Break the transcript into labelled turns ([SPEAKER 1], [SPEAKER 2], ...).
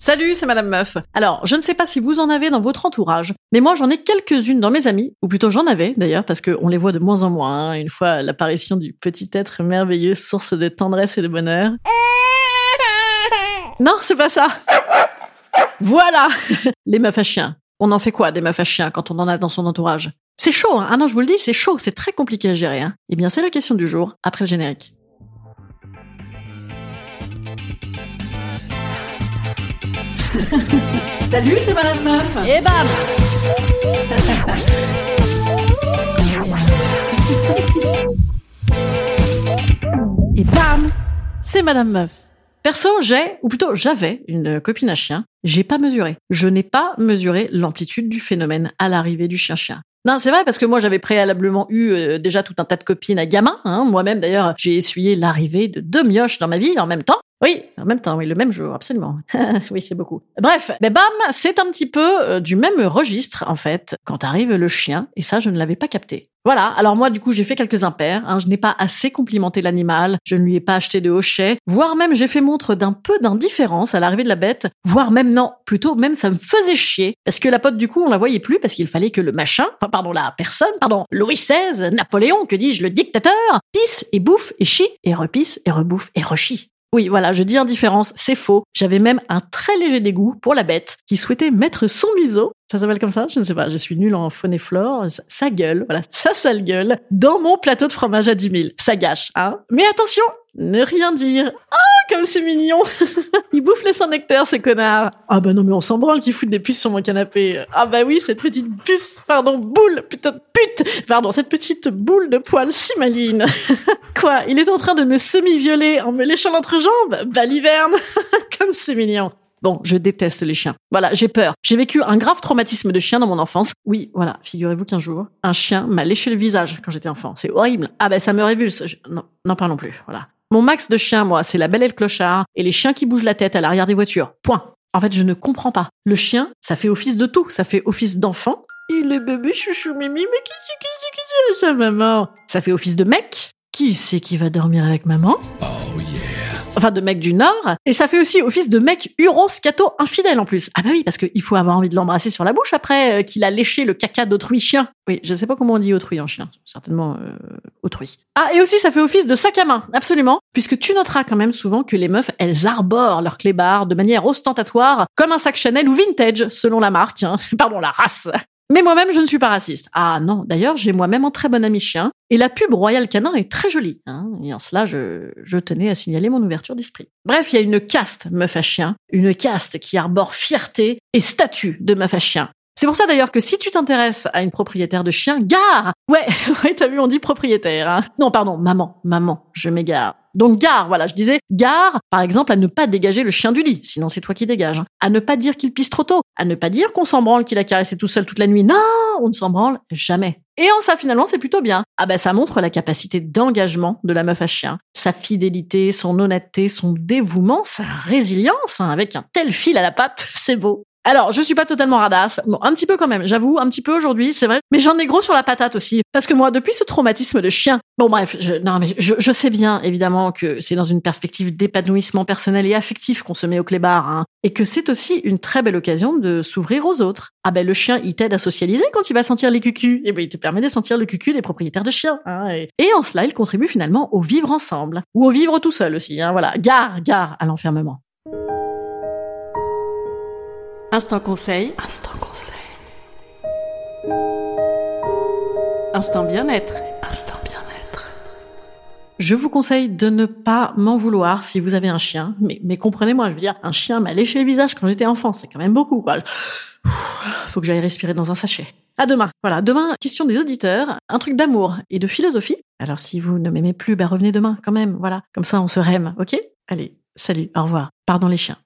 [SPEAKER 1] Salut, c'est Madame Meuf. Alors, je ne sais pas si vous en avez dans votre entourage, mais moi j'en ai quelques-unes dans mes amis, ou plutôt j'en avais d'ailleurs, parce qu'on les voit de moins en moins, hein, une fois l'apparition du petit être merveilleux, source de tendresse et de bonheur. Non, c'est pas ça. Voilà, les meufs à chiens. On en fait quoi des meufs à chiens quand on en a dans son entourage? C'est chaud, hein ah non, je vous le dis, c'est chaud, c'est très compliqué à gérer. Hein eh bien, c'est la question du jour, après le générique. Salut, c'est Madame Meuf. Et bam Et bam C'est Madame Meuf. Perso, j'ai, ou plutôt j'avais, une copine à chien. J'ai pas mesuré. Je n'ai pas mesuré l'amplitude du phénomène à l'arrivée du chien-chien. Non, c'est vrai parce que moi j'avais préalablement eu euh, déjà tout un tas de copines à gamin. Hein. Moi-même d'ailleurs, j'ai essuyé l'arrivée de deux mioches dans ma vie en même temps. Oui, en même temps, oui, le même jour, absolument. oui, c'est beaucoup. Bref, ben bam, c'est un petit peu euh, du même registre, en fait, quand arrive le chien, et ça, je ne l'avais pas capté. Voilà, alors moi, du coup, j'ai fait quelques impairs, hein, je n'ai pas assez complimenté l'animal, je ne lui ai pas acheté de hochet, voire même j'ai fait montre d'un peu d'indifférence à l'arrivée de la bête, voire même non, plutôt même ça me faisait chier, parce que la pote, du coup, on la voyait plus, parce qu'il fallait que le machin, enfin pardon, la personne, pardon, Louis XVI, Napoléon, que dis-je, le dictateur, pisse et bouffe et chie, et repisse et rebouffe et rechie. Oui, voilà, je dis indifférence, c'est faux. J'avais même un très léger dégoût pour la bête qui souhaitait mettre son museau, ça s'appelle comme ça Je ne sais pas, je suis nulle en faune et flore, ça, gueule, voilà, ça sale gueule, dans mon plateau de fromage à 10 000. Ça gâche, hein Mais attention, ne rien dire. Ah, comme c'est mignon Il bouffe les sans nectaire, ces connards Ah bah non, mais on s'en branle qu'ils foutent des puces sur mon canapé. Ah bah oui, cette petite puce, pardon, boule, putain de pute Pardon, cette petite boule de poils si maline Quoi Il est en train de me semi-violer en me léchant l'entrejambe? Baliverne Comme c'est mignon Bon, je déteste les chiens. Voilà, j'ai peur. J'ai vécu un grave traumatisme de chien dans mon enfance. Oui, voilà, figurez-vous qu'un jour, un chien m'a léché le visage quand j'étais enfant. C'est horrible. Ah ben ça me révulse. Non, n'en parlons plus. Voilà. Mon max de chiens, moi, c'est la belle et le clochard et les chiens qui bougent la tête à l'arrière des voitures. Point. En fait, je ne comprends pas. Le chien, ça fait office de tout. Ça fait office d'enfant. Il est bébé chouchou mimi, mais qui c'est qui c'est qui c'est sa maman? Ça fait office de mec. Qui c'est qui va dormir avec maman?
[SPEAKER 2] Oh yeah
[SPEAKER 1] enfin de mec du Nord, et ça fait aussi office de mec uros scato infidèle en plus. Ah bah oui, parce qu'il faut avoir envie de l'embrasser sur la bouche après euh, qu'il a léché le caca d'autrui chien. Oui, je sais pas comment on dit autrui en chien, certainement euh, autrui. Ah, et aussi ça fait office de sac à main, absolument, puisque tu noteras quand même souvent que les meufs, elles arborent leur clébard de manière ostentatoire, comme un sac Chanel ou vintage, selon la marque, hein. pardon, la race. Mais moi-même, je ne suis pas raciste. Ah non, d'ailleurs, j'ai moi-même un très bon ami chien, et la pub Royal Canin est très jolie. Hein, et en cela, je, tenais à signaler mon ouverture d'esprit. Bref, il y a une caste meuf chien, une caste qui arbore fierté et statut de meuf chien. C'est pour ça d'ailleurs que si tu t'intéresses à une propriétaire de chien, gare Ouais, ouais, t'as vu, on dit propriétaire. Hein non, pardon, maman, maman, je m'égare. Donc gare, voilà, je disais gare, par exemple, à ne pas dégager le chien du lit, sinon c'est toi qui dégages. Hein. À ne pas dire qu'il pisse trop tôt, à ne pas dire qu'on s'en branle qu'il a caressé tout seul toute la nuit. Non, on ne s'en branle jamais. Et en ça, finalement, c'est plutôt bien. Ah ben, ça montre la capacité d'engagement de la meuf à chien, sa fidélité, son honnêteté, son dévouement, sa résilience, hein, avec un tel fil à la patte, c'est beau. Alors, je suis pas totalement radasse. Bon, un petit peu quand même, j'avoue, un petit peu aujourd'hui, c'est vrai. Mais j'en ai gros sur la patate aussi. Parce que moi, depuis ce traumatisme de chien, bon bref, je, non mais je, sais bien évidemment que c'est dans une perspective d'épanouissement personnel et affectif qu'on se met au clébard, hein, et que c'est aussi une très belle occasion de s'ouvrir aux autres. Ah ben le chien, il t'aide à socialiser quand il va sentir les cucus. Et ben il te permet de sentir le cucu des propriétaires de chiens. hein, et, et en cela, il contribue finalement au vivre ensemble. Ou au vivre tout seul aussi. Hein, voilà, gare, gare à l'enfermement. Instant conseil. Instant conseil. Instant bien-être. Instant bien-être. Je vous conseille de ne pas m'en vouloir si vous avez un chien. Mais, mais comprenez-moi, je veux dire, un chien m'a léché le visage quand j'étais enfant. C'est quand même beaucoup, quoi. Faut que j'aille respirer dans un sachet. À demain. Voilà, demain, question des auditeurs, un truc d'amour et de philosophie. Alors si vous ne m'aimez plus, bah revenez demain quand même. Voilà, comme ça on se rème, ok? Allez, salut, au revoir. Pardon les chiens.